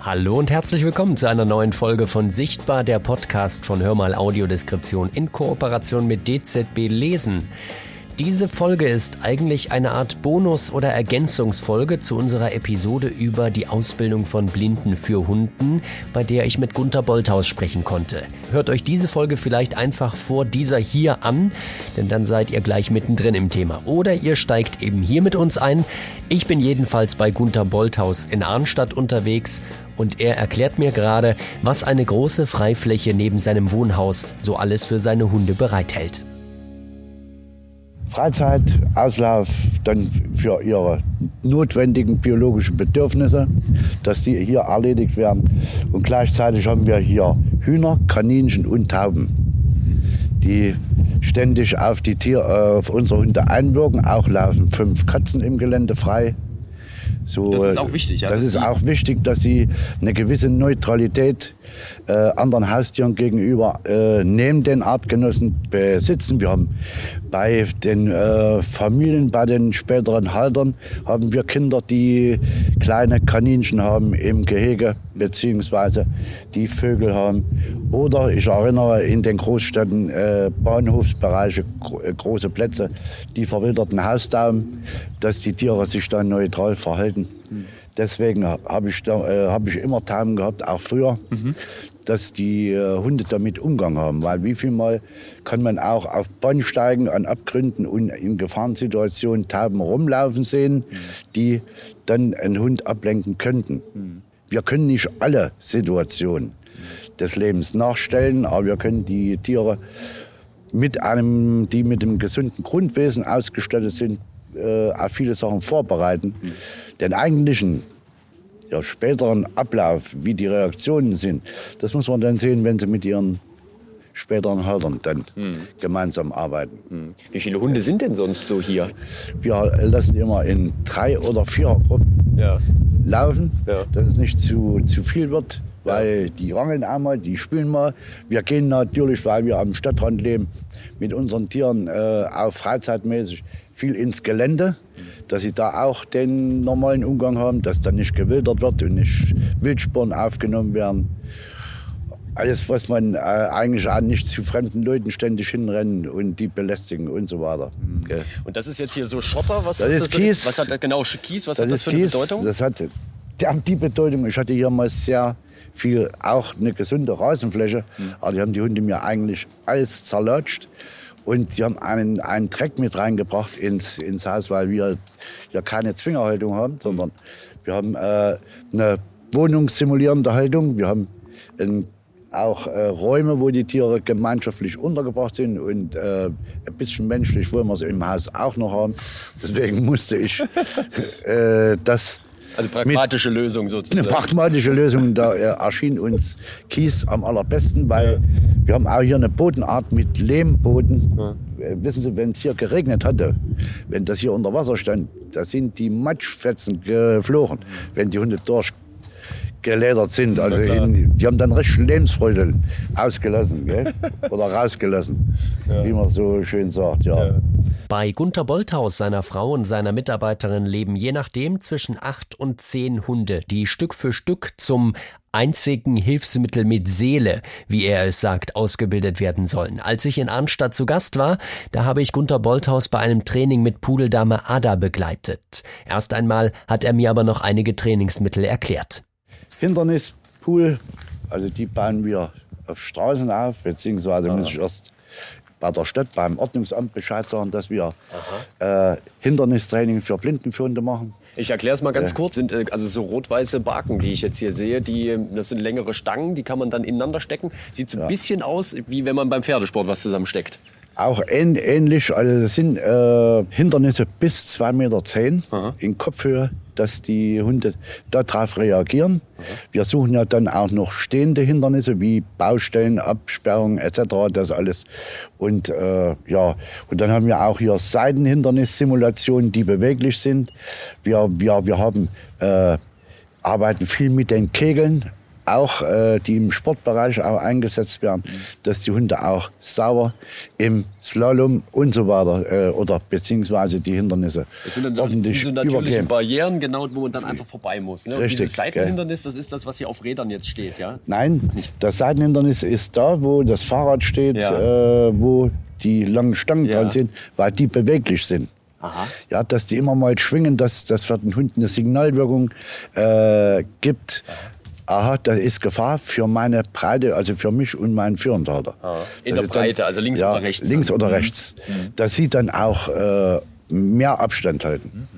Hallo und herzlich willkommen zu einer neuen Folge von Sichtbar, der Podcast von Hörmal Audiodeskription in Kooperation mit DZB Lesen. Diese Folge ist eigentlich eine Art Bonus- oder Ergänzungsfolge zu unserer Episode über die Ausbildung von Blinden für Hunden, bei der ich mit Gunther Bolthaus sprechen konnte. Hört euch diese Folge vielleicht einfach vor dieser hier an, denn dann seid ihr gleich mittendrin im Thema. Oder ihr steigt eben hier mit uns ein. Ich bin jedenfalls bei Gunther Bolthaus in Arnstadt unterwegs und er erklärt mir gerade, was eine große Freifläche neben seinem Wohnhaus so alles für seine Hunde bereithält. Freizeit, Auslauf, dann für ihre notwendigen biologischen Bedürfnisse, dass die hier erledigt werden. Und gleichzeitig haben wir hier Hühner, Kaninchen und Tauben, die ständig auf, die Tier, äh, auf unsere Hunde einwirken. Auch laufen fünf Katzen im Gelände frei. So, das ist auch wichtig. Ja, das ist auch wichtig, dass sie eine gewisse Neutralität äh, anderen Haustieren gegenüber äh, neben den Artgenossen besitzen. Wir haben bei den äh, Familien, bei den späteren Haltern, haben wir Kinder, die kleine Kaninchen haben im Gehege, beziehungsweise die Vögel haben. Oder ich erinnere in den Großstädten äh, Bahnhofsbereiche, gro äh, große Plätze, die verwilderten Hausdaumen, dass die Tiere sich dann neutral verhalten. Mhm. Deswegen habe ich, äh, hab ich immer Tauben gehabt, auch früher, mhm. dass die äh, Hunde damit Umgang haben. Weil wie viel Mal kann man auch auf Bahnsteigen an Abgründen und in Gefahrensituationen Tauben rumlaufen sehen, mhm. die dann einen Hund ablenken könnten. Mhm. Wir können nicht alle Situationen des Lebens nachstellen, aber wir können die Tiere mit einem, die mit einem gesunden Grundwesen ausgestattet sind, äh, auf viele Sachen vorbereiten. Mhm. Den eigentlichen ja, späteren Ablauf, wie die Reaktionen sind, das muss man dann sehen, wenn sie mit ihren späteren Haltern dann mhm. gemeinsam arbeiten. Mhm. Wie viele Hunde sind denn sonst so hier? Wir lassen immer in drei oder vier Gruppen ja. laufen, ja. dass es nicht zu, zu viel wird, weil die rangeln einmal, die spielen mal. Wir gehen natürlich, weil wir am Stadtrand leben, mit unseren Tieren äh, auch freizeitmäßig viel ins Gelände, dass sie da auch den normalen Umgang haben, dass da nicht gewildert wird und nicht Wildspuren aufgenommen werden. Alles, was man äh, eigentlich auch nicht zu fremden Leuten ständig hinrennen und die belästigen und so weiter. Mhm. Und das ist jetzt hier so Schotter? Was das ist, das Kies. Was hat genau Kies? Was das hat das für eine Kies. Bedeutung? Das hat die Bedeutung. Ich hatte hier mal sehr viel, auch eine gesunde Rasenfläche. Mhm. Aber die haben die Hunde mir eigentlich alles zerlatscht. Und sie haben einen, einen Dreck mit reingebracht ins, ins Haus, weil wir ja keine Zwingerhaltung haben, sondern wir haben äh, eine wohnungssimulierende Haltung. Wir haben ein, auch äh, Räume, wo die Tiere gemeinschaftlich untergebracht sind und äh, ein bisschen menschlich wollen wir sie im Haus auch noch haben. Deswegen musste ich äh, das also pragmatische Lösung sozusagen. Eine pragmatische Lösung, da erschien uns Kies am allerbesten, weil wir haben auch hier eine Bodenart mit Lehmboden. Ja. Äh, wissen Sie, wenn es hier geregnet hatte, wenn das hier unter Wasser stand, da sind die Matschfetzen geflogen, wenn die Hunde durch geledert sind. Also in, die haben dann recht Lebensfreude ausgelassen gell? oder rausgelassen, ja. wie man so schön sagt. Ja. ja. Bei Gunther Bolthaus, seiner Frau und seiner Mitarbeiterin leben je nachdem zwischen acht und zehn Hunde, die Stück für Stück zum einzigen Hilfsmittel mit Seele, wie er es sagt, ausgebildet werden sollen. Als ich in Arnstadt zu Gast war, da habe ich Gunther Bolthaus bei einem Training mit Pudeldame Ada begleitet. Erst einmal hat er mir aber noch einige Trainingsmittel erklärt. Hindernispool, also die bauen wir auf Straßen auf, beziehungsweise muss ich erst bei der Stadt, beim Ordnungsamt Bescheid sagen, dass wir äh, Hindernistraining für Blindenführende machen. Ich erkläre es mal ganz äh. kurz. Sind äh, also so rot-weiße Baken, die ich jetzt hier sehe, die, das sind längere Stangen, die kann man dann ineinander stecken. Sieht so ein ja. bisschen aus, wie wenn man beim Pferdesport was zusammensteckt. Auch ähnlich, also das sind äh, Hindernisse bis 2,10 Meter in Kopfhöhe, dass die Hunde darauf reagieren. Aha. Wir suchen ja dann auch noch stehende Hindernisse wie Baustellen, Absperrungen etc. Das alles. Und äh, ja, und dann haben wir auch hier Seitenhindernissimulationen, die beweglich sind. Wir, wir, wir haben, äh, arbeiten viel mit den Kegeln auch, äh, die im Sportbereich auch eingesetzt werden, dass die Hunde auch sauber im Slalom und so weiter äh, oder beziehungsweise die Hindernisse Das sind dann ordentlich diese natürlichen übergehen. Barrieren, genau, wo man dann einfach vorbei muss. Ne? Richtig, dieses Seitenhindernis, das ist das, was hier auf Rädern jetzt steht, ja? Nein, das Seitenhindernis ist da, wo das Fahrrad steht, Ja. äh, wo die langen Stangen Ja. dran sind, weil die beweglich sind. Aha. Ja, dass die immer mal schwingen, dass das für den Hund eine Signalwirkung äh, gibt. Aha, da ist Gefahr für meine Breite, also für mich und meinen Führendhalter. In Das der ist dann- Breite, also links ja, oder rechts. Links oder rechts. Das sieht dann auch äh, mehr Abstand halten.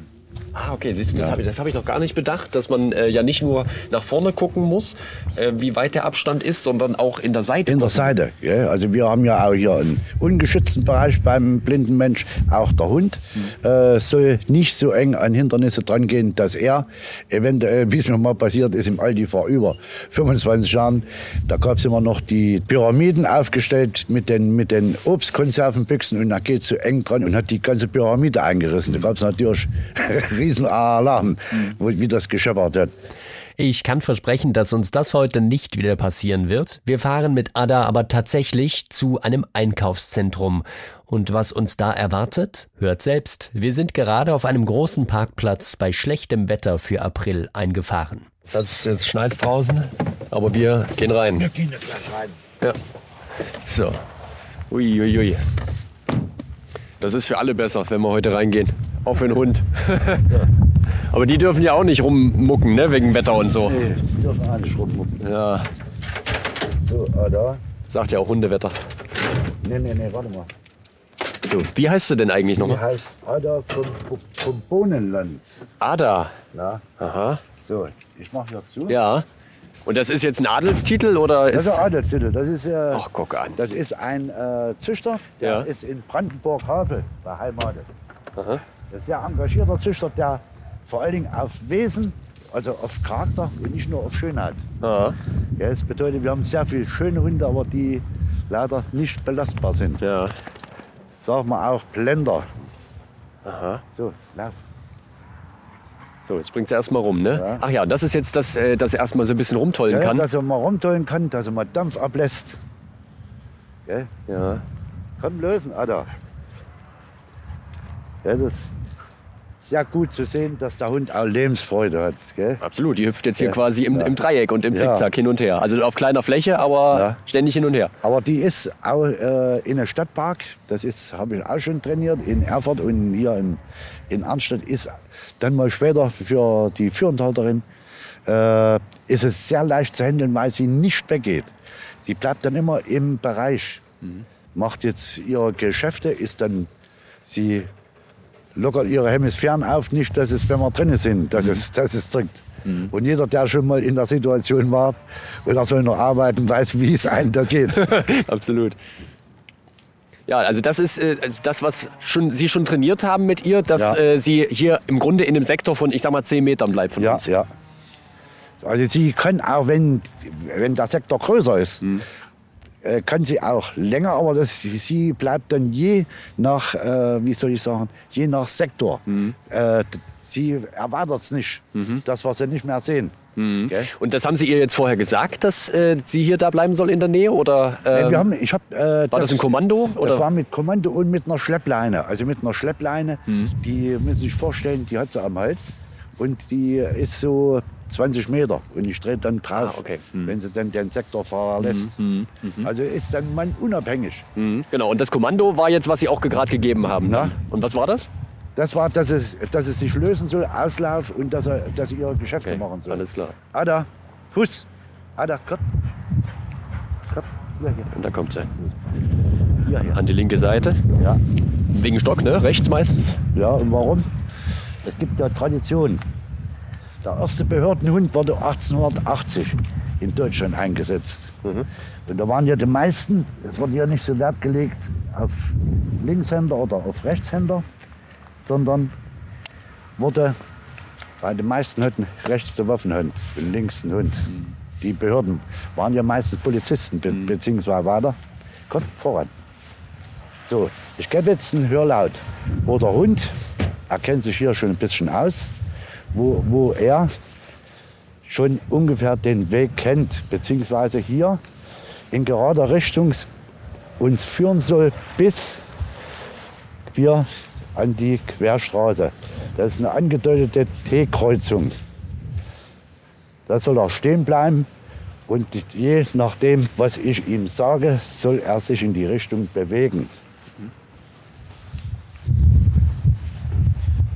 Ah, okay, siehst du, das habe ich, hab ich noch gar nicht bedacht, dass man äh, ja nicht nur nach vorne gucken muss, äh, wie weit der Abstand ist, sondern auch in der Seite. In der gucken. Seite. Ja. Also wir haben ja auch hier einen ungeschützten Bereich beim blinden Mensch. Auch der Hund äh, soll nicht so eng an Hindernisse dran gehen, dass er eventuell, wie es mir mal passiert ist im Aldi vor über 25 Jahren, da gab es immer noch die Pyramiden aufgestellt mit den, mit den Obstkonservenbüchsen und er geht so eng dran und hat die ganze Pyramide eingerissen. Da gab es natürlich riesen Alarm, wo, wie das gescheppert hat. Ich kann versprechen, dass uns das heute nicht wieder passieren wird. Wir fahren mit Ada aber tatsächlich zu einem Einkaufszentrum. Und was uns da erwartet? Hört selbst. Wir sind gerade auf einem großen Parkplatz bei schlechtem Wetter für April eingefahren. Jetzt, jetzt schneit draußen, aber wir gehen rein. Wir gehen gleich rein. Ja. So. Ui, ui, ui. Das ist für alle besser, wenn wir heute reingehen. Auch für den Hund. Aber die dürfen ja auch nicht rummucken, ne? wegen Wetter und so. Nee, die dürfen auch nicht rummucken. Ja, So, ah, da. sagt ja auch Hundewetter. Nee, nee, nee, warte mal. So, wie heißt du denn eigentlich Die nochmal? heißt Ada vom, vom Bohnenland. Ada. Ja, Aha. so, ich mache hier zu. Ja. Und das ist jetzt ein Adelstitel oder Das ist. ist ein Adelstitel. Das ist, äh, Ach, guck an. das ist ein äh, Züchter, der Ja. ist in Brandenburg-Havel beheimatet. Das ist ja engagierter Züchter, der vor allen Dingen auf Wesen, also auf Charakter und nicht nur auf Schönheit. Ja, das bedeutet, wir haben sehr viele schöne Hunde, aber die leider nicht belastbar sind. Ja. Sagen wir auch Blender. Aha. So, lauf. So, jetzt bringt sie erstmal rum, ne? Ja. Ach ja, das ist jetzt das, äh, dass er erstmal so ein bisschen rumtollen Ja, kann. dass er mal rumtollen kann, dass er mal Dampf ablässt. Gell? Ja. Komm, lösen, Ada. Ja, das sehr gut zu sehen, dass der Hund auch Lebensfreude hat. Gell? Absolut, die hüpft jetzt hier Ja. quasi im, im Dreieck und im Ja. Zickzack hin und her. Also auf kleiner Fläche, aber Ja. ständig hin und her. Aber die ist auch äh, in einem Stadtpark, das ist, habe ich auch schon trainiert, in Erfurt und hier in, in Arnstadt ist dann mal später für die Führendhalterin äh, ist es sehr leicht zu handeln, weil sie nicht weggeht. Sie bleibt dann immer im Bereich, macht jetzt ihre Geschäfte, ist dann, sie lockert ihre Hemisphären auf, nicht, dass es, wenn wir drinnen sind, dass, es, dass es drückt. Und jeder, der schon mal in der Situation war und er soll noch arbeiten, weiß, wie es einem da geht. Absolut. Ja, also das ist äh, also das, was schon, Sie schon trainiert haben mit ihr, dass Ja. äh, sie hier im Grunde in dem Sektor von, ich sag mal, 10 Metern bleibt von Ja, uns. ja. Also sie kann auch, wenn, wenn der Sektor größer ist, äh, kann sie auch länger, aber das, sie bleibt dann je nach, äh, wie soll ich sagen, je nach Sektor. Äh, d- sie erweitert es nicht, das, was sie nicht mehr sehen. Gell? Und das haben Sie ihr jetzt vorher gesagt, dass äh, sie hier da bleiben soll in der Nähe? Oder, Nein, ähm, wir haben, ich hab, äh, war das ein Kommando? Oder? Das war mit Kommando und mit einer Schleppleine. Also mit einer Schleppleine, Hm. die müssen Sie sich vorstellen, die hat sie am Hals und die ist so 20 Meter und ich drehe dann drauf, Ah, okay. Hm. wenn sie dann den Sektor verlässt. Also ist dann man unabhängig. Mhm, genau, und das Kommando war jetzt, was Sie auch gerade gegeben haben. Na? Und was war das? Das war, dass es, dass es sich lösen soll, Auslauf und dass, er, dass sie ihre Geschäfte machen soll. alles klar. Ada, Fuß. Ada, komm. Komm, hier, hier, Und da kommt sie. hier, hier. An die linke Seite. Ja. Wegen Stock, ne? Rechts meistens. Ja, und warum? Es gibt ja Tradition. Der erste Behördenhund wurde 1880 in Deutschland eingesetzt. Und da waren ja die meisten, es wurde ja nicht so Wert gelegt auf Linkshänder oder auf Rechtshänder, sondern wurde, weil die meisten hatten rechts der Waffenhund und links den Hund. Die Behörden waren ja meistens Polizisten be beziehungsweise weiter. Kommt voran. So, ich gebe jetzt einen Hörlaut, wo der Hund, er kennt sich hier schon ein bisschen aus, wo, wo er schon ungefähr den Weg kennt, beziehungsweise hier in gerader Richtung uns führen soll bis wir an die Querstraße. Das ist eine angedeutete T-Kreuzung. Da soll er stehen bleiben und je nachdem, was ich ihm sage, soll er sich in die Richtung bewegen.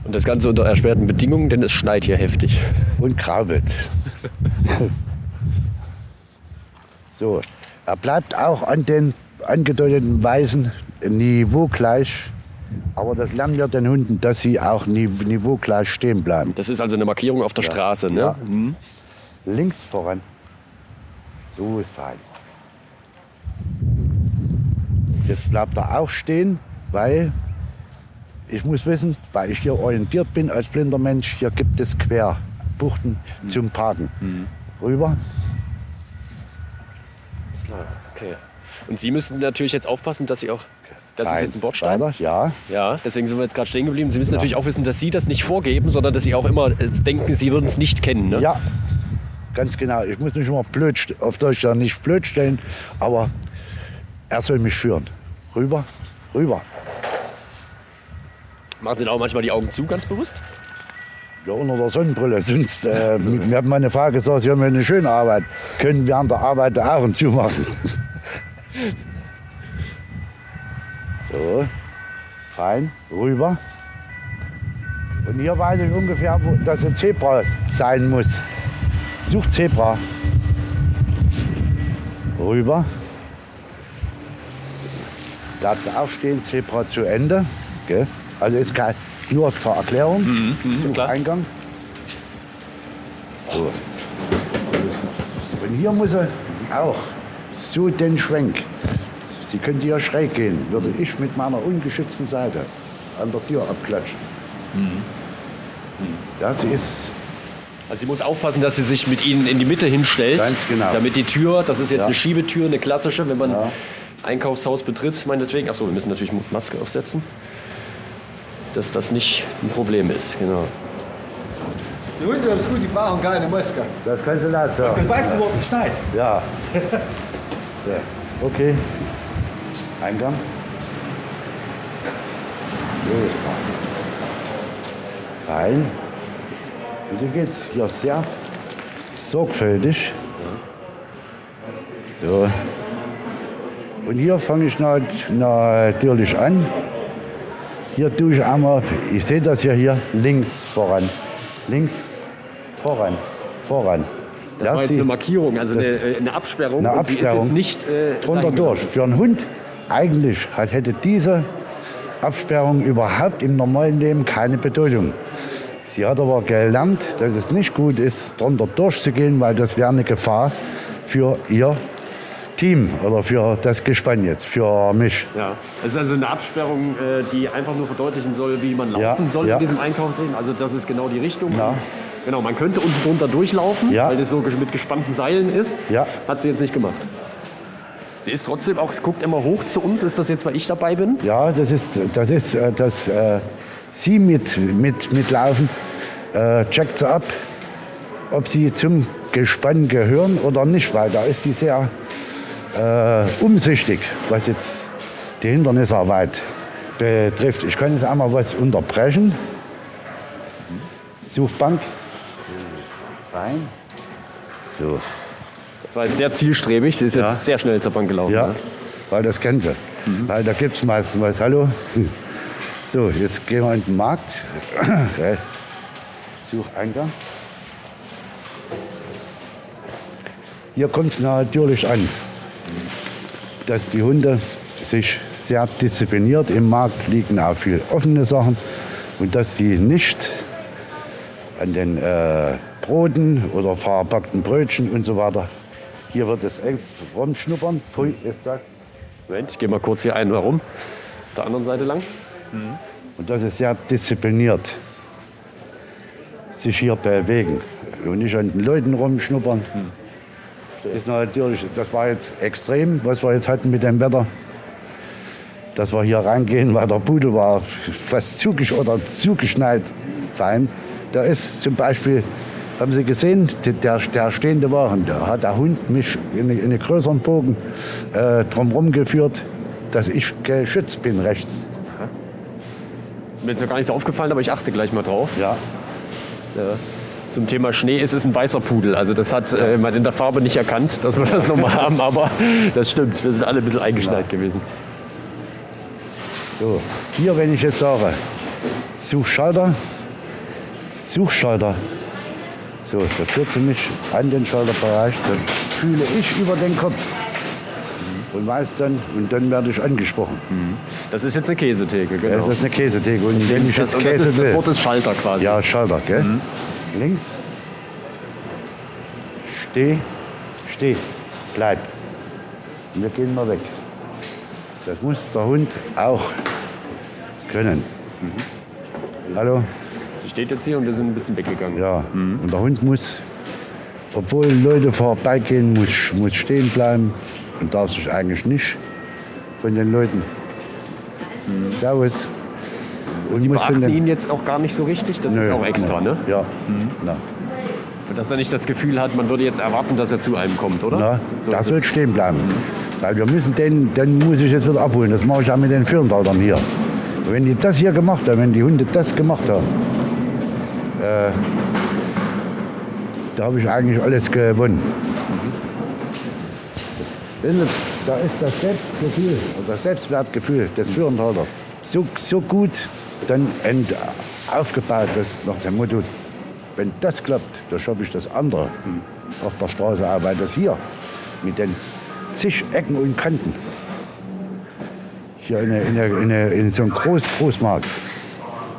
Und das Ganze unter erschwerten Bedingungen, denn es schneit hier heftig. Und krabbelt. so, er bleibt auch an den angedeuteten Weisen niveaugleich. Aber das lernen wir den Hunden, dass sie auch niveaugleich stehen bleiben. Das ist also eine Markierung auf der Ja. Straße, ne? Ja. Mhm. Links voran. So ist fein. Jetzt bleibt er auch stehen, weil ich muss wissen, weil ich hier orientiert bin als blinder Mensch, hier gibt es Querbuchten zum Parken. Rüber. Ist klar, okay. Und Sie müssen natürlich jetzt aufpassen, dass Sie auch. Das ist Fein. jetzt ein Bordstein. Weiter, ja. Ja, deswegen sind wir jetzt gerade stehen geblieben. Sie müssen natürlich auch wissen, dass Sie das nicht vorgeben, sondern dass Sie auch immer äh, denken, Sie würden es nicht kennen. Ne? Ja, ganz genau. Ich muss mich immer blöd, auf Deutsch nicht blöd stellen, aber er soll mich führen. Rüber, rüber. Machen Sie da auch manchmal die Augen zu, ganz bewusst? Ja, unter der Sonnenbrille. Sonst, äh, mir hat meine Frau gesagt, Sie haben eine schöne Arbeit. Können wir an der Arbeit die Augen zumachen? so, rein, rüber. Und hier weiß ich ungefähr, wo das ein Zebra sein muss. Sucht Zebra. Rüber. Bleibt auch stehen, Zebra zu Ende. Gell? Also ist kein, nur zur Erklärung. Zum klar. Eingang. So. Und hier muss er auch so den Schwenk. Sie könnte ja schräg gehen, würde ich mit meiner ungeschützten Seite an der Tür abklatschen. Das ist Also sie muss aufpassen, dass sie sich mit ihnen in die Mitte hinstellt. Ganz genau. Damit die Tür, das ist jetzt Ja. eine Schiebetür, eine klassische, wenn man Ja. Einkaufshaus betritt, meinetwegen. Achso, wir müssen natürlich Maske aufsetzen. Dass das nicht ein Problem ist, genau. Die Hunde haben es gut, die brauchen keine Maske. Das kannst du laut sagen. Das weiß geworden, es schneit. Ja. ja. Okay. Eingang. So ist. Rein. Und so geht's hier sehr sorgfältig. So. Und hier fange ich nat- natürlich an. Hier tue ich einmal, ich sehe das ja hier, links voran. Links voran. Voran. Das Ja, war jetzt eine Markierung, also das- eine, äh, eine Absperrung. Eine und die ist Absperrung. jetzt nicht äh, drunter durch. Für einen Hund eigentlich hat, hätte diese Absperrung überhaupt im normalen Leben keine Bedeutung. Sie hat aber gelernt, dass es nicht gut ist, drunter durchzugehen, weil das wäre eine Gefahr für ihr Team oder für das Gespann jetzt, für mich. Ja, es ist also eine Absperrung, äh, die einfach nur verdeutlichen soll, wie man laufen Ja, soll ja. in diesem Einkaufsleben. Also das ist genau die Richtung. Ja. Genau, man könnte unten drunter durchlaufen, Ja. weil das so mit gespannten Seilen ist. Ja. Hat sie jetzt nicht gemacht. Sie ist trotzdem auch, guckt immer hoch zu uns. Ist das jetzt, weil ich dabei bin? Ja, das ist, das ist, äh, dass äh, Sie mit, mit, mitlaufen, äh, checkt sie ab, ob Sie zum Gespann gehören oder nicht, weil da ist sie sehr äh, umsichtig, was jetzt die Hindernisarbeit betrifft. Ich kann jetzt einmal was unterbrechen. Suchbank. So, rein. So. Das war jetzt sehr zielstrebig. Sie ist Ja. jetzt sehr schnell zur Bank gelaufen. Ja, ne? weil das kennen sie. Weil da gibt es meistens was. Hallo? So, jetzt gehen wir in den Markt. Sucheingang. Hier kommt es natürlich an, dass die Hunde sich sehr diszipliniert. Im Markt liegen auch viel offene Sachen und dass sie nicht an den äh, Broten oder verpackten Brötchen und so weiter. Hier wird es eng rumschnuppern. Pfui, ist das. Moment, ich gehe mal kurz hier einen herum. Auf der anderen Seite lang. Und das ist sehr diszipliniert. Sich hier bewegen und nicht an den Leuten rumschnuppern. Ist natürlich, das war jetzt extrem, was wir jetzt hatten mit dem Wetter. Dass wir hier reingehen, weil der Pudel war fast zugesch oder zugeschneit. Fein. Da ist zum Beispiel Haben Sie gesehen, der, der stehende Wagen, da hat der Hund mich in, in einen größeren Bogen äh, drumherum geführt, dass ich geschützt bin rechts. Mir ist ja gar nicht so aufgefallen, aber ich achte gleich mal drauf. Ja. Zum Thema Schnee ist es ein weißer Pudel. Also das hat äh, man in der Farbe nicht erkannt, dass wir das nochmal haben, aber das stimmt. Wir sind alle ein bisschen eingeschneit gewesen. So, hier, wenn ich jetzt sage, Suchschalter, Suchschalter, so, da führt sie mich an den Schalterbereich, dann fühle ich über den Kopf und weiß dann, und dann werde ich angesprochen. Das ist jetzt eine Käsetheke, Ja, genau. Das ist eine Käsetheke und wenn ich Das, jetzt das, Käse ist, das Wort ist Schalter quasi. ja, Schalter, gell? Mhm. Links, steh, steh, bleib. Und wir gehen mal weg. Das muss der Hund auch können. Mhm. Hallo? Sie steht jetzt hier und wir sind ein bisschen weggegangen. Ja, und der Hund muss, obwohl Leute vorbeigehen, muss, muss stehen bleiben und darf sich eigentlich nicht von den Leuten. Servus. Und Sie beachten den, ihn jetzt auch gar nicht so richtig. Das ist Nö, auch extra, nö. ne? Ja. Na, Dass er nicht das Gefühl hat, man würde jetzt erwarten, dass er zu einem kommt, oder? na, So das ist es. stehen bleiben. Weil wir müssen den, den muss ich jetzt wieder abholen. Das mache ich auch mit den Führendhaltern hier. Wenn die das hier gemacht haben, wenn die Hunde das gemacht haben, äh, da habe ich eigentlich alles gewonnen. Da ist das Selbstgefühl, das Selbstwertgefühl des Führendhalters so, so gut dann aufgebaut, dass nach dem Motto, wenn das klappt, dann schaffe ich das andere auf der Straße auch, weil das hier mit den zig Ecken und Kanten, hier in, eine, in, eine, in, so einem Groß Großmarkt,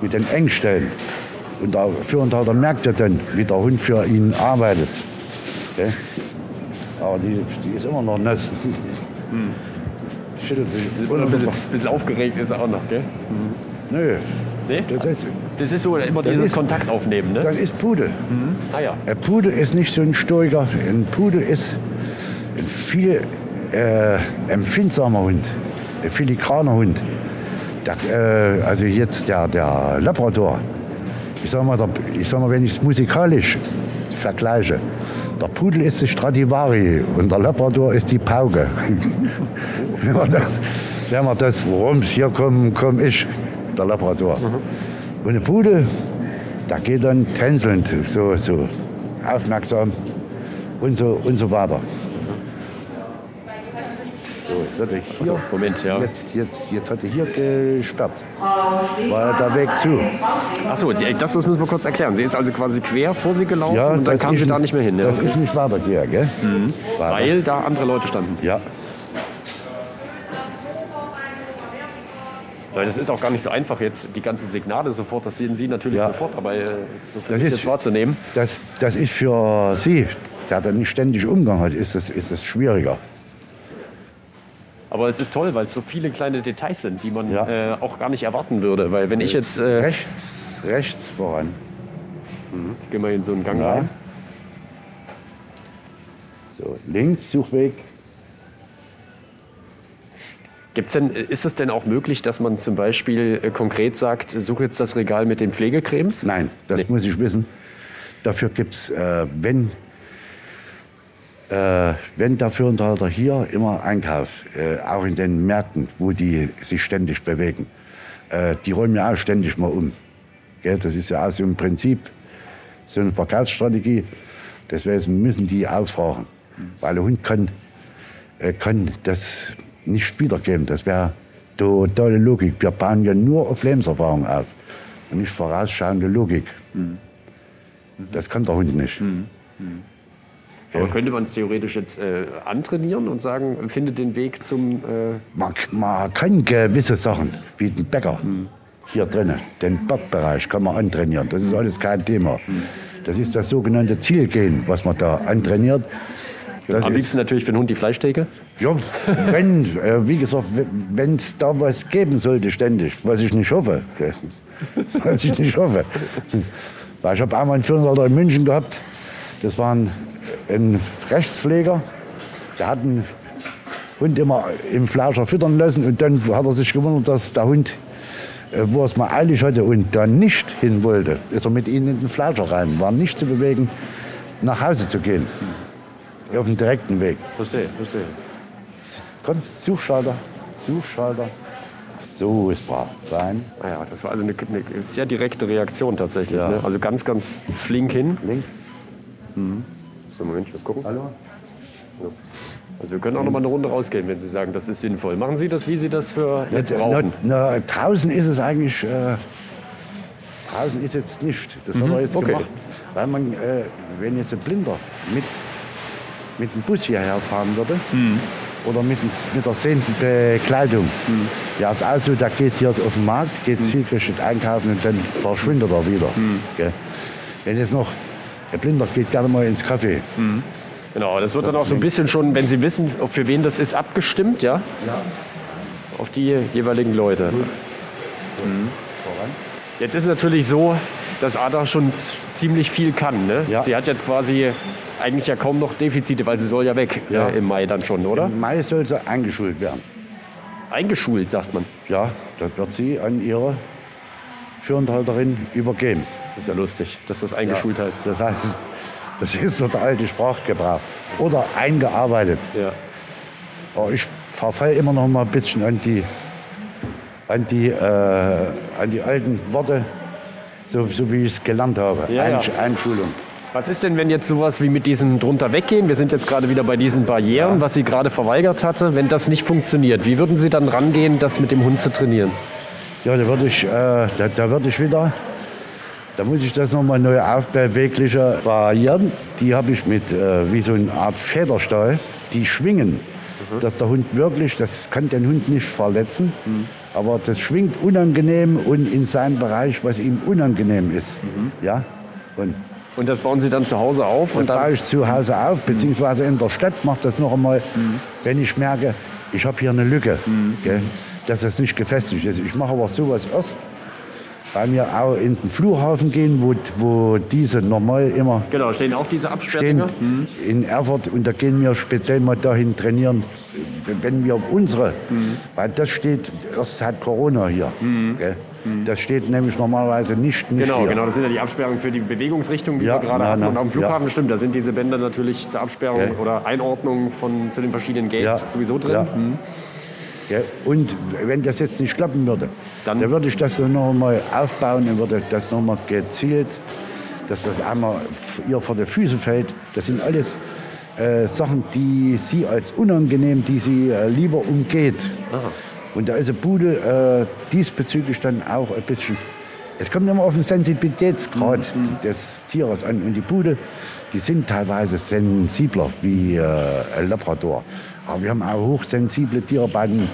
mit den Engstellen, und der Führendhalter merkt ja dann, wie der Hund für ihn arbeitet. Gell? Aber die, die ist immer noch nass. Schüttelt sich. Ein bisschen, bisschen aufgeregt ist er auch noch, gell? Nö, Nee? das ist, Das ist so immer dieses ist- Kontakt aufnehmen, ne? das ist Pudel. Ah ja. Ein Pudel ist nicht so ein Stoiker. Ein Pudel ist ein viel äh, empfindsamer Hund, ein filigraner Hund. Der, äh, also jetzt der, der Labrador. Ich sag, mal, der, ich sag mal, wenn ich es musikalisch vergleiche, der Pudel ist die Stradivari und der Labrador ist die Pauke. wenn man das, wenn man das worum hier komme komm ich, der Labrador. Und ein Pudel, der geht dann tänzelnd, so, so aufmerksam und so, und so weiter. So, jetzt hat er hier, Also, Moment, ja. jetzt, jetzt, jetzt hat er hier gesperrt. War der Weg zu. Achso, das, das müssen wir kurz erklären. Sie ist also quasi quer vor sie gelaufen und dann kam ich sie da nicht mehr hin. Ja? Dass ich nicht weitergehe, gell? Weiter. Weil da andere Leute standen. Ja, das ist auch gar nicht so einfach jetzt, die ganzen Signale sofort, das sehen Sie natürlich Ja. sofort, aber äh, so Das ist- jetzt wahrzunehmen. das, das ist für Sie, der da nicht ständig Umgang hat, ist es, ist es schwieriger. Aber es ist toll, weil es so viele kleine Details sind, die man Ja. äh, auch gar nicht erwarten würde. Weil wenn ich jetzt, äh, Rechts, rechts voran. gehen wir in so einen Gang Ja. rein. So, links, Suchweg. Gibt's denn, ist es denn auch möglich, dass man zum Beispiel äh, konkret sagt, suche jetzt das Regal mit den Pflegecremes? Nein, das Nee. muss ich wissen. Dafür gibt es, äh, wenn, äh, wenn der Führendhalter hier immer einkauft, äh, auch in den Märkten, wo die sich ständig bewegen, äh, die räumen ja auch ständig mal um. Gell? Das ist ja auch so im Prinzip so eine Verkaufsstrategie. Deswegen müssen die auffragen. Weil der Hund kann, äh, kann das nicht wiedergeben. Das wäre totale Logik. Wir bauen ja nur auf Lebenserfahrung auf und nicht vorausschauende Logik. Das kann der Hund nicht. Aber könnte man es theoretisch jetzt äh, antrainieren und sagen, finde den Weg zum. Äh, Man, man kann gewisse Sachen, wie den Bäcker hier drinnen, den Bockbereich kann man antrainieren. Das ist alles kein Thema. Das ist das sogenannte Zielgehen, was man da antrainiert. Das am liebsten natürlich für den Hund die Fleischtheke. Ja, wenn, äh, wie gesagt, wenn es da was geben sollte ständig, was ich nicht hoffe, was ich nicht hoffe. Weil ich habe einmal einen Firmenleiter in München gehabt, das war ein, ein Rechtspfleger, der hat einen Hund immer im Fleischer füttern lassen und dann hat er sich gewundert, dass der Hund äh, wo er es mal eilig hatte und da nicht hin wollte, ist er mit ihnen in den Fleischer rein. War nicht zu bewegen, nach Hause zu gehen. Auf dem direkten Weg. Verstehe, verstehe. Komm, Suchschalter, Suchschalter. So ist wahr. Rein, Naja, das war also eine, eine sehr direkte Reaktion tatsächlich. Ja. Ne? Also ganz, ganz flink hin. links. So, Moment, ich muss gucken. Hallo? Also wir können auch noch mal eine Runde rausgehen, wenn Sie sagen, das ist sinnvoll. Machen Sie das, wie Sie das für jetzt Na, brauchen. na, draußen ist es eigentlich. Äh, draußen ist jetzt nicht. Das hat er jetzt Mhm, okay. gemacht. Weil man, äh, wenn jetzt ein Blinder mit, mit dem Bus hierher fahren würde Mhm. oder mit, mit der sehenden Bekleidung, ja, ist auch so, der geht hier auf den Markt, Mhm. geht zielgerichtet einkaufen und dann verschwindet er wieder. Gell? Wenn jetzt noch ein Blinder geht gerne mal ins Café. Genau, das wird dann auch so ein bisschen schon, wenn Sie wissen, für wen das ist, abgestimmt, ja? Auf die jeweiligen Leute. Mhm. Jetzt ist es natürlich so, dass Ada schon ziemlich viel kann. Ne? Ja. Sie hat jetzt quasi eigentlich ja kaum noch Defizite, weil sie soll ja weg Ja. äh, im Mai dann schon, oder? Im Mai soll sie eingeschult werden. Eingeschult, sagt man. Ja, das wird sie an ihre Führendhalterin übergeben. Das ist ja lustig, dass das eingeschult heißt. Das heißt, das ist so der alte Sprachgebrauch. Oder eingearbeitet. Ja. Aber ich verfall immer noch mal ein bisschen an die, an die, äh, an die alten Worte, so, so wie ich es gelernt habe. Ja, ja. Einsch- Einschulung. Was ist denn, wenn jetzt sowas wie mit diesem drunter weggehen, wir sind jetzt gerade wieder bei diesen Barrieren, was sie gerade verweigert hatte, wenn das nicht funktioniert, wie würden Sie dann rangehen, das mit dem Hund zu trainieren? Ja, da würde ich, äh, da, da würde ich wieder, da muss ich das nochmal neu aufbewegliche Barrieren. Die habe ich mit, äh, wie so eine Art Federstahl, die schwingen. Dass der Hund wirklich, das kann den Hund nicht verletzen, aber das schwingt unangenehm und in seinem Bereich, was ihm unangenehm ist. Ja? Und Und das bauen Sie dann zu Hause auf und und baue dann ich zu Hause auf, beziehungsweise in der Stadt mache das noch einmal, wenn ich merke, ich habe hier eine Lücke, gell, dass das nicht gefestigt ist. Ich mache aber sowas erst, weil wir auch in den Flughafen gehen, wo, wo diese normal immer genau stehen auch diese stehen Absperrdinger. in Erfurt und da gehen wir speziell mal dahin trainieren, wenn wir unsere, weil das steht, erst hat Corona hier, gell. Das steht nämlich normalerweise nicht, nicht Genau, hier. genau, das sind ja die Absperrungen für die Bewegungsrichtung, die Ja, wir gerade na, hatten. na, Und am Flughafen ja. stimmt, da sind diese Bänder natürlich zur Absperrung Ja. oder Einordnung von, zu den verschiedenen Gates sowieso drin. Mhm. Ja, und wenn das jetzt nicht klappen würde, Dann- dann, würde ich das noch mal aufbauen und würde das noch mal gezielt, dass das einmal ihr vor die Füße fällt. Das sind alles äh, Sachen, die sie als unangenehm, die sie äh, lieber umgeht. Und da ist ein Pudel äh, diesbezüglich dann auch ein bisschen. Es kommt immer auf den Sensibilitätsgrad des Tieres an. Und die Pudel, die sind teilweise sensibler wie äh, ein Labrador. Aber wir haben auch hochsensible Tiere bei den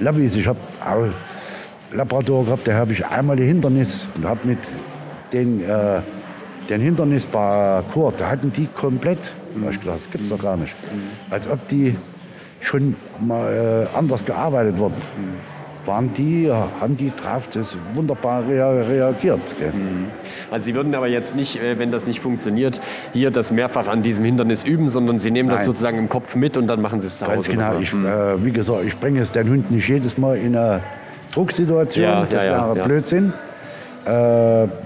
Labbies. Ich habe auch Labrador gehabt, da habe ich einmal ein Hindernis und habe mit den, äh, den Hindernisparcours, da hatten die komplett, hab ich gedacht, das gibt's doch gar nicht. Als ob die schon mal äh, anders gearbeitet wurden. Waren die, haben die drauf das wunderbar rea reagiert. Gell? Also Sie würden aber jetzt nicht, äh, wenn das nicht funktioniert, hier das mehrfach an diesem Hindernis üben, sondern Sie nehmen das Nein. sozusagen im Kopf mit und dann machen Sie es zu Hause. Ganz genau. Ich, äh, wie gesagt, ich bringe jetzt den Hund nicht jedes Mal in eine Drucksituation. Ja, das ja, ja, wäre. Blödsinn. Äh,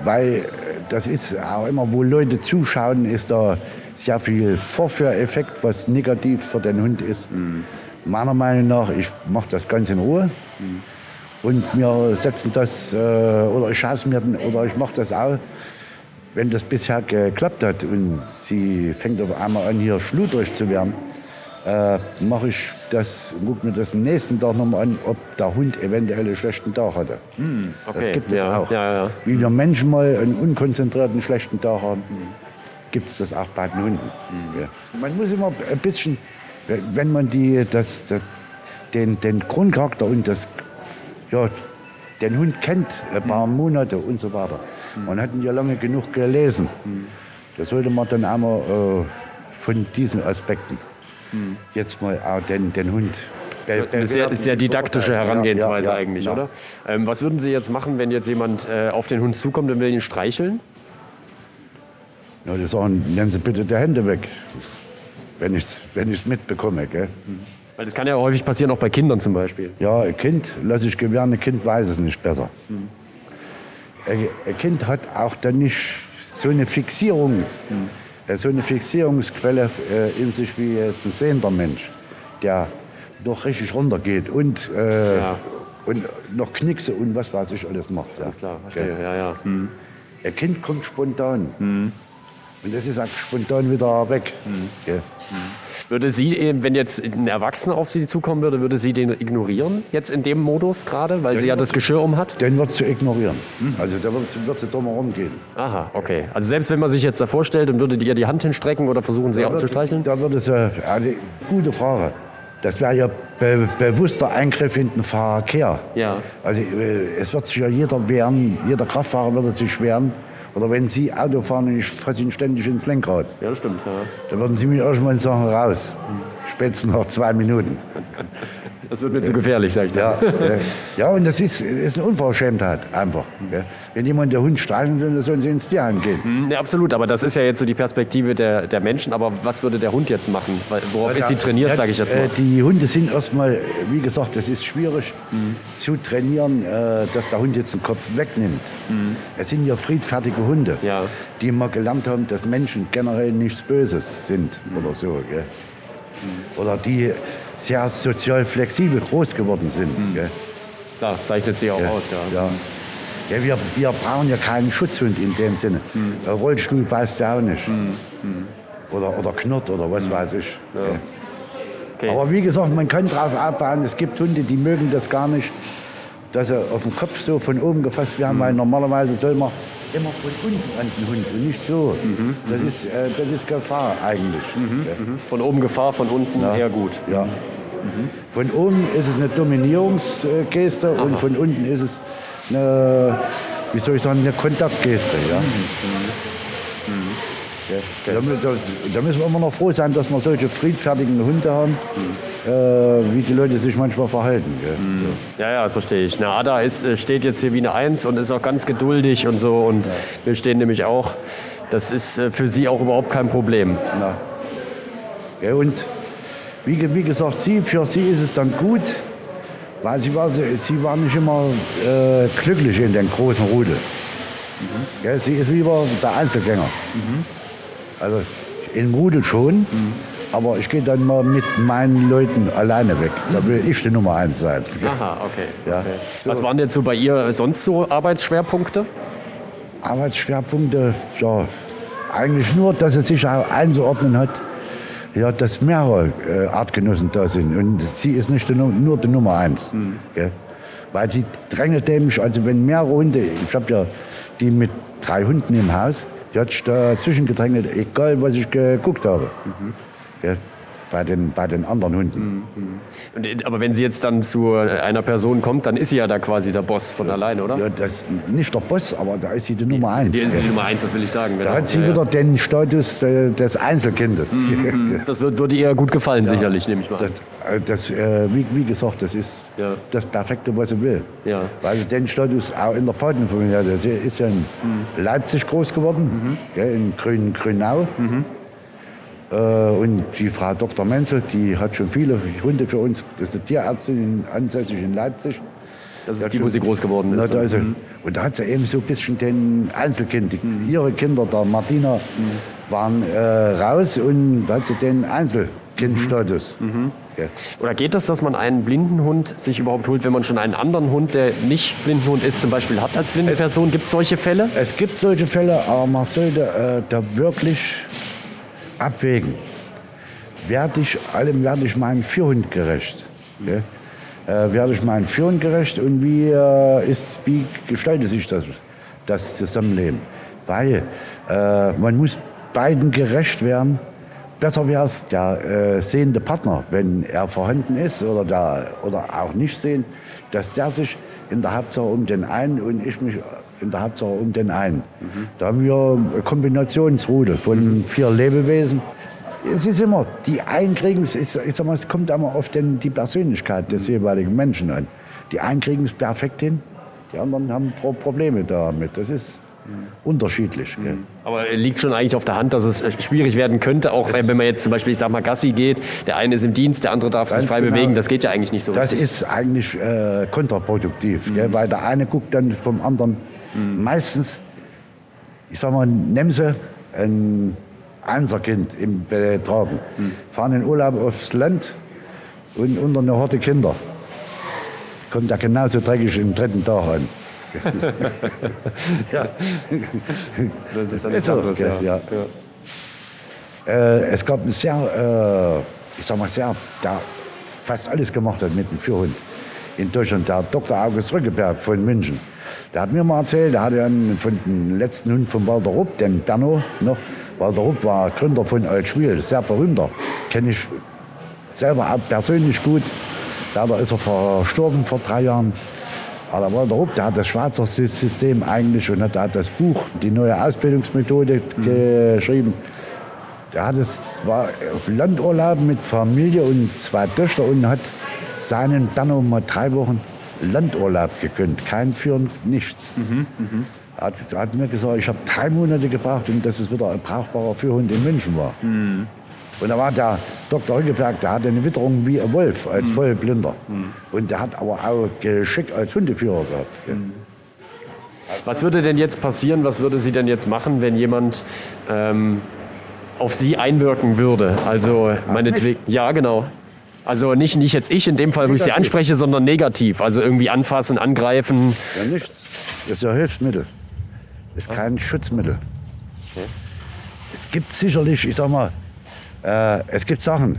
weil das ist auch immer, wo Leute zuschauen, ist da sehr viel Vorführeffekt, was negativ für den Hund ist. Mhm. Meiner Meinung nach, ich mache das ganz in Ruhe. Mhm. Und wir setzen das, äh, oder ich schaue es mir, oder ich mache das auch, wenn das bisher geklappt hat und sie fängt auf einmal an, hier schludrig zu werden, äh, mache ich das, gucke mir das am nächsten Tag nochmal an, ob der Hund eventuell einen schlechten Tag hatte. okay. Das gibt es ja, auch. Ja, ja. Wie wir Menschen mal einen unkonzentrierten schlechten Tag haben, gibt es das auch bei den Hunden. Ja. Man muss immer ein bisschen, wenn man die, das, das, den, den Grundcharakter und das, ja, den Hund kennt, ein paar Monate und so weiter. Man hat ihn ja lange genug gelesen. Da sollte man dann einmal äh, von diesen Aspekten jetzt mal auch den, den Hund Eine sehr, sehr didaktische beurteilen. Ja, Herangehensweise ja, ja, eigentlich, ja. oder? Ähm, was würden Sie jetzt machen, wenn jetzt jemand äh, auf den Hund zukommt und will ihn streicheln? Ja, die sagen, nehmen Sie bitte die Hände weg, wenn ich es wenn ich's mitbekomme. Gell? Weil das kann ja häufig passieren, auch bei Kindern zum Beispiel. Ja, ein Kind, lass ich gewähren, ein Kind weiß es nicht besser. Ein, ein Kind hat auch dann nicht so eine Fixierung, äh, so eine Fixierungsquelle äh, in sich wie jetzt ein sehender Mensch, der doch richtig runtergeht und, äh, Ja. und noch Knickse und was weiß ich alles macht. Ja. Alles klar, verstehe. Ja, ja. Hm. Ein Kind kommt spontan. Und das ist spontan wieder weg. Gell? Würde sie, eben, wenn jetzt ein Erwachsener auf sie zukommen würde, würde sie den ignorieren, jetzt in dem Modus gerade, weil sie ja das Geschirr um hat? Den wird zu ignorieren. Also da wird, wird sie drum herum gehen. Aha, okay. Also selbst wenn man sich jetzt davor stellt und würde ihr die Hand hinstrecken oder versuchen, sie Da auch zu wird- streicheln? Da würde sie, also, gute Frage. Das wäre ja be bewusster Eingriff in den Verkehr. Ja. Also äh, es wird sich ja jeder wehren, jeder Kraftfahrer würde sich wehren. Oder wenn Sie Auto fahren und ich fasse ihn ständig ins Lenkrad, Ja, das stimmt. Ja. dann würden Sie mich irgendwann sagen, raus. Spätestens nach zwei Minuten. Das wird mir zu gefährlich, sag ich dir. Ja, äh, ja und das ist, ist eine Unverschämtheit einfach. gell. Wenn jemand der Hund streicheln will, dann sollen Sie ins Tierheim gehen. Hm, Ja, absolut, aber das ist ja jetzt so die Perspektive der, der Menschen. Aber was würde der Hund jetzt machen? Worauf ist sie trainiert, Ja, sage ich jetzt mal. äh, Die Hunde sind erstmal, wie gesagt, es ist schwierig zu trainieren, äh, dass der Hund jetzt den Kopf wegnimmt. Es sind ja friedfertige Hunde, Ja. die mal gelernt haben, dass Menschen generell nichts Böses sind oder so. Gell? Oder die sehr sozial flexibel groß geworden sind. Gell? Klar, zeichnet sie auch Ja, aus, ja. ja. Ja, wir, wir brauchen ja keinen Schutzhund in dem Sinne. Ein Rollstuhl beißt ja auch nicht. Oder, oder knurrt oder was weiß ich. Ja. Okay. Aber wie gesagt, man kann drauf abbauen. Es gibt Hunde, die mögen das gar nicht, dass sie auf den Kopf so von oben gefasst werden, weil normalerweise soll man immer von unten an den Hund und nicht so. Das, ist, äh, das ist Gefahr eigentlich. Ja. Von oben Gefahr, von unten eher gut. Ja. Von oben ist es eine Dominierungsgeste und von unten ist es eine, wie soll ich sagen, eine Kontaktgeste. Ja? Ja. Da, mü- da, da müssen wir immer noch froh sein, dass wir solche friedfertigen Hunde haben, äh, wie die Leute sich manchmal verhalten. Gell? Ja, ja, verstehe ich. Na, Ada ist, äh, steht jetzt hier wie eine Eins und ist auch ganz geduldig und so. Und wir stehen nämlich auch. Das ist äh, für sie auch überhaupt kein Problem. Na. Ja, und wie, wie gesagt, sie, für sie ist es dann gut, weil sie war, sie, sie war nicht immer äh, glücklich in den großen Rudel. Ja, sie ist lieber der Einzelgänger. Also im Rudel schon, aber ich gehe dann mal mit meinen Leuten alleine weg. Da will ich die Nummer eins sein. Aha, okay. Ja. okay. Was waren jetzt so bei ihr sonst so Arbeitsschwerpunkte? Arbeitsschwerpunkte, ja, eigentlich nur, dass es sich einzuordnen hat, ja, dass mehrere äh, Artgenossen da sind. Und sie ist nicht nur die Nummer eins. Gell? Weil sie drängelt nämlich, also wenn mehrere Hunde, ich habe ja die mit drei Hunden im Haus, die hat sich dazwischen gedrängelt, egal was ich geguckt habe. Gell? Bei, den, bei den anderen Hunden. Und, äh, aber wenn sie jetzt dann zu äh, einer Person kommt, dann ist sie ja da quasi der Boss von alleine, oder? Ja, das, nicht der Boss, aber da ist sie die Nummer eins. Die ist die Nummer eins, das will ich sagen. Da genau. hat sie Ja, ja. wieder den Status äh, des Einzelkindes. Das wird, würde ihr gut gefallen, sicherlich, nehme ich mal. Das, das, wie, wie gesagt, das ist Ja. das Perfekte, was sie will. Ja. Weil sie den Status auch in der Patenfamilie hat. Sie ist ja in Mhm. Leipzig groß geworden, gell, in Grün, Grünau. Mhm. Äh, und die Frau Dr. Menzel, die hat schon viele Hunde für uns. Das ist eine Tierärztin in- ansässig in Leipzig. Das ist die, wo sie groß geworden ist. ist sie. Und da hat sie eben so ein bisschen den Einzelkind. Die, Ihre Kinder, der Martina, waren äh, raus und da hat sie den Einzelkindstatus. Ja. Oder geht das, dass man einen blinden Hund sich überhaupt holt, wenn man schon einen anderen Hund, der nicht Blindenhund ist, zum Beispiel hat als blinde Person? Gibt es solche Fälle? Es gibt solche Fälle, aber man sollte äh, da wirklich abwägen. Werde ich allem werde ich meinem Führhund gerecht? gell? Äh, werde ich meinem Führhund gerecht und wie, äh, ist, wie gestaltet sich das, das Zusammenleben? Weil äh, man muss beiden gerecht werden. Besser wäre es der äh, sehende Partner, wenn er vorhanden ist oder, der, oder auch nicht sehen, dass der sich in der Hauptsache um den einen und ich mich in der Hauptsache um den einen. Da haben wir eine Kombinationsrudel von vier Lebewesen. Es ist immer, die einen kriegen es, ich sag mal, es kommt immer auf den, die Persönlichkeit des jeweiligen Menschen an. Die einen kriegen es perfekt hin, die anderen haben Pro Probleme damit. Das ist Unterschiedlich. Gell? Aber liegt schon eigentlich auf der Hand, dass es äh, schwierig werden könnte, auch wenn man jetzt zum Beispiel, ich sag mal, Gassi geht, der eine ist im Dienst, der andere darf sich frei genau. bewegen, das geht ja eigentlich nicht so Das richtig. ist eigentlich äh, kontraproduktiv, gell? weil der eine guckt dann vom anderen meistens, ich sag mal, nehmen sie ein Einserkind im Betragen, fahren in Urlaub aufs Land und unter eine Horte Kinder. Kommt er genauso dreckig im dritten Tag an. ja. Das ist dann Ist anderes, gell, ja. ja. Äh, es gab einen sehr, äh, ich sag mal sehr, der fast alles gemacht hat mit dem Führhund in Deutschland, der Dr. August Rückeberg von München. Der hat mir mal erzählt, der hatte einen von den letzten Hund von Walter Rupp, den Berno noch. Walter Rupp war Gründer von Altschwil, sehr berühmter. Kenne ich selber auch persönlich gut. Leider ist er verstorben vor drei Jahren. Aber der Walter Rupp, der hat das Schweizer System eigentlich und hat, hat das Buch, die neue Ausbildungsmethode geschrieben. Der hat es, war auf Landurlaub mit Familie und zwei Töchter und hat seinen Berno mal drei Wochen Landurlaub gegönnt. Kein Führen, nichts. Er hat, er hat mir gesagt, ich habe drei Monate gebraucht, und dass es wieder ein brauchbarer Führhund in München war. Und da war der Dr. Rückeberg, der hatte eine Witterung wie ein Wolf, als Vollblinder. Und der hat aber auch Geschick als Hundeführer gehabt. gell. Was würde denn jetzt passieren, was würde sie denn jetzt machen, wenn jemand ähm, auf sie einwirken würde? Also meinetwegen, ja genau. Also nicht, nicht jetzt ich in dem Fall, wo ich sie Negativ. anspreche, sondern negativ. Also irgendwie anfassen, angreifen. Ja, nichts. Das ist ja Hilfsmittel. Das ist kein Schutzmittel. Es gibt sicherlich, ich sag mal, äh, es gibt Sachen,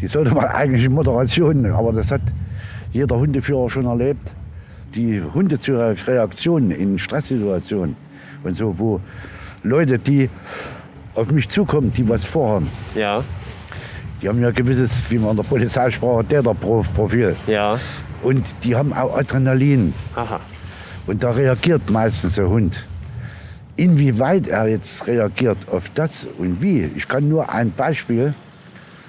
die sollte man eigentlich in Moderation, aber das hat jeder Hundeführer schon erlebt. Die Hunde zur Reaktion in Stresssituationen und so, wo Leute, die auf mich zukommen, die was vorhaben, Ja, die haben ja gewisses, wie man in der Polizeisprache, Täterprofil. ja. Und die haben auch Adrenalin. Aha. Und da reagiert meistens der Hund. Inwieweit er jetzt reagiert auf das und wie. Ich kann nur ein Beispiel,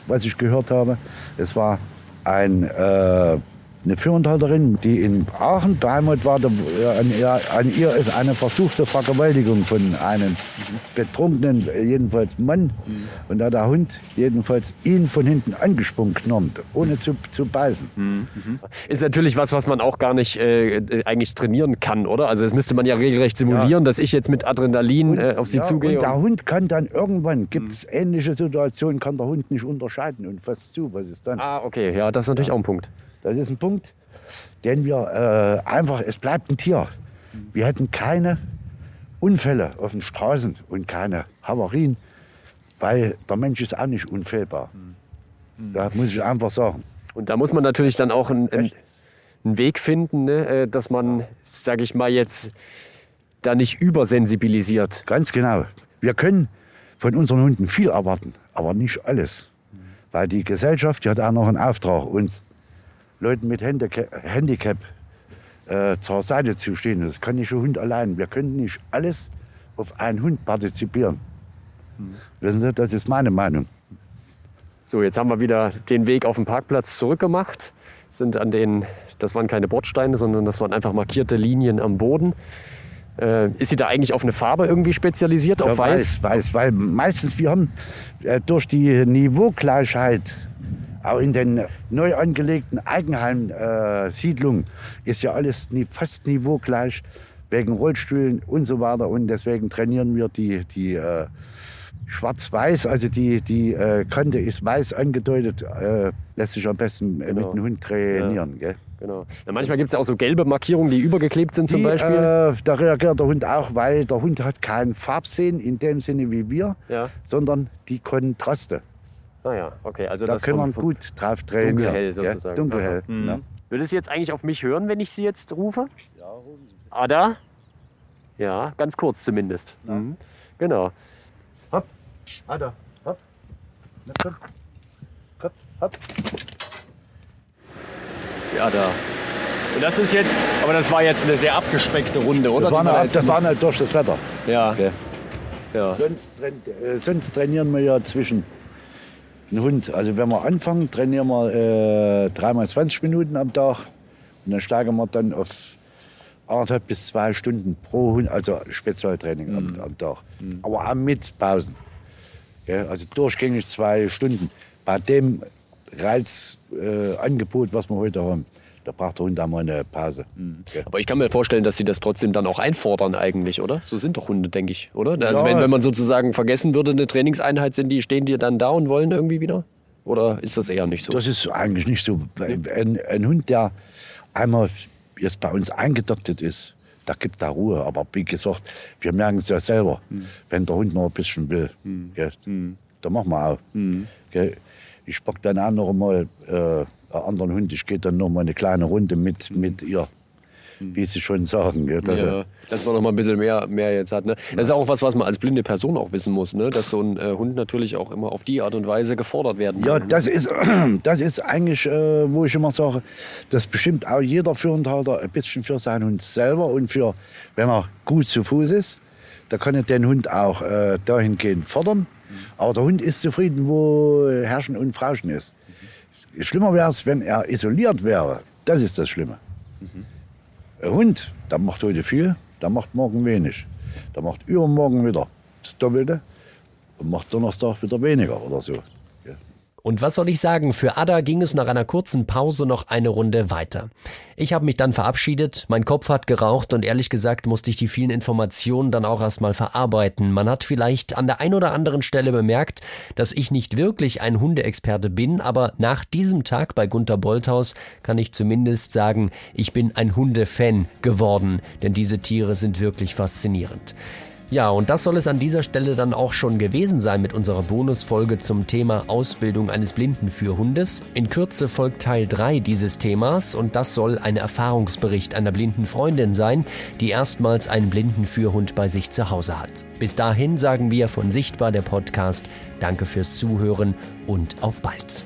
was ich gehört habe. Es war ein, äh, eine Führerhalterin, die in Aachen beheimatet war. Äh, an, ihr, an ihr ist eine versuchte Vergewaltigung von einem betrunkenen, äh, jedenfalls Mann. Und da hat der Hund jedenfalls ihn von hinten angesprungen genommen, ohne zu, zu beißen. Ist natürlich was, was man auch gar nicht äh, eigentlich trainieren kann, oder? Also das müsste man ja regelrecht simulieren, dass ich jetzt mit Adrenalin äh, auf sie ja, zugehe. Und der und- Hund kann dann irgendwann, gibt es ähnliche Situationen, kann der Hund nicht unterscheiden und fasst zu. Was ist dann? ah, okay, ja, das ist natürlich auch ein Punkt. Das ist ein Punkt, den wir äh, einfach, es bleibt ein Tier. Wir hätten keine Unfälle auf den Straßen und keine Havarien, weil der Mensch ist auch nicht unfehlbar. Da muss ich einfach sagen. Und da muss man natürlich dann auch einen, einen, einen Weg finden, ne, äh, dass man, sage ich mal jetzt, da nicht übersensibilisiert. Ganz genau. Wir können von unseren Hunden viel erwarten, aber nicht alles. Weil die Gesellschaft die hat auch noch einen Auftrag, uns Leuten mit Handicap, äh, zur Seite zu stehen. Das kann nicht ein Hund allein. Wir können nicht alles auf einen Hund partizipieren. Wissen Sie, das ist meine Meinung. So, jetzt haben wir wieder den Weg auf dem Parkplatz zurückgemacht. Sind an den, das waren keine Bordsteine, sondern das waren einfach markierte Linien am Boden. Äh, ist sie da eigentlich auf eine Farbe irgendwie spezialisiert, auf Ja, weiß? weiß, weiß, weil meistens wir haben äh, durch die Niveaugleichheit auch in den neu angelegten Eigenheim-Siedlungen ist ja alles nie, fast niveaugleich wegen Rollstühlen und so weiter und deswegen trainieren wir die, die äh, Schwarz-Weiß, also die, die äh, Kante ist weiß angedeutet, äh, lässt sich am besten äh, Genau. mit dem Hund trainieren. Gell? Genau. Ja, manchmal gibt es ja auch so gelbe Markierungen, die übergeklebt sind zum Die, Beispiel. Äh, da reagiert der Hund auch, weil der Hund hat kein Farbsehen in dem Sinne wie wir, Ja. sondern die Kontraste. Ah ja, okay. Also Da das können wir gut drauf trainieren. dunkelhell gell? sozusagen. Dunkelhell. Mhm. ja. Würde sie jetzt eigentlich auf mich hören, wenn ich sie jetzt rufe? Ja, Ada? Ja, ganz kurz zumindest. Mhm. Genau. Hopp, Ada, hopp. Na komm. Hopp, hopp. Ja, da. Und das ist jetzt, aber das war jetzt eine sehr abgespeckte Runde, oder? Das war, Die wir halt, jetzt das war gemacht- halt durch das Wetter. ja, Gell? ja. Sonst, äh, sonst trainieren wir ja zwischen den Hund. Also wenn wir anfangen, trainieren wir äh, dreimal 20 Minuten am Tag. Und dann steigern wir dann auf anderthalb bis zwei Stunden pro Hund, also Spezialtraining am, am Tag. Aber auch mit Pausen. Ja, also durchgängig zwei Stunden. Bei dem Reizangebot, äh, was wir heute haben, da braucht der Hund auch mal eine Pause. Ja. Aber ich kann mir vorstellen, dass sie das trotzdem dann auch einfordern eigentlich, oder? So sind doch Hunde, denke ich, oder? Also Ja. wenn, wenn man sozusagen vergessen würde, eine Trainingseinheit, sind die, stehen die dann da und wollen irgendwie wieder? Oder ist das eher nicht so? Das ist eigentlich nicht so. Ein, ein Hund, der einmal jetzt bei uns eingedoktet ist, da gibt da Ruhe. Aber wie gesagt, wir merken es ja selber, wenn der Hund noch ein bisschen will. Gell, Da machen wir auch. Gell. Ich pack dann auch noch mal äh, anderen Hund. Ich gehe dann noch mal eine kleine Runde mit, mit ihr. Wie Sie schon sagen. Gell, dass ja, dass man noch mal ein bisschen mehr, mehr jetzt hat. Ne? Das ist auch was, was man als blinde Person auch wissen muss, ne? dass so ein äh, Hund natürlich auch immer auf die Art und Weise gefordert werden Ja, kann. ne? das ist, das ist eigentlich, äh, wo ich immer sage, das bestimmt auch jeder Führendhalter ein bisschen für seinen Hund selber und für, wenn er gut zu Fuß ist, da kann er den Hund auch äh, dahingehend fordern. Aber der Hund ist zufrieden, wo Herrschen und Frauschen ist. Schlimmer wäre es, wenn er isoliert wäre. Das ist das Schlimme. Ein Hund, der macht heute viel, der macht morgen wenig. Der macht übermorgen wieder das Doppelte und macht Donnerstag wieder weniger oder so. Und was soll ich sagen, für Ada ging es nach einer kurzen Pause noch eine Runde weiter. Ich habe mich dann verabschiedet, mein Kopf hat geraucht und ehrlich gesagt musste ich die vielen Informationen dann auch erstmal verarbeiten. Man hat vielleicht an der ein oder anderen Stelle bemerkt, dass ich nicht wirklich ein Hundeexperte bin, aber nach diesem Tag bei Gunther Bolthaus kann ich zumindest sagen, ich bin ein Hundefan geworden, denn diese Tiere sind wirklich faszinierend. Ja, und das soll es an dieser Stelle dann auch schon gewesen sein mit unserer Bonusfolge zum Thema Ausbildung eines Blindenführhundes. In Kürze folgt Teil 3 dieses Themas und das soll ein Erfahrungsbericht einer blinden Freundin sein, die erstmals einen Blindenführhund bei sich zu Hause hat. Bis dahin sagen wir von Sichtbar der Podcast Danke fürs Zuhören und auf bald.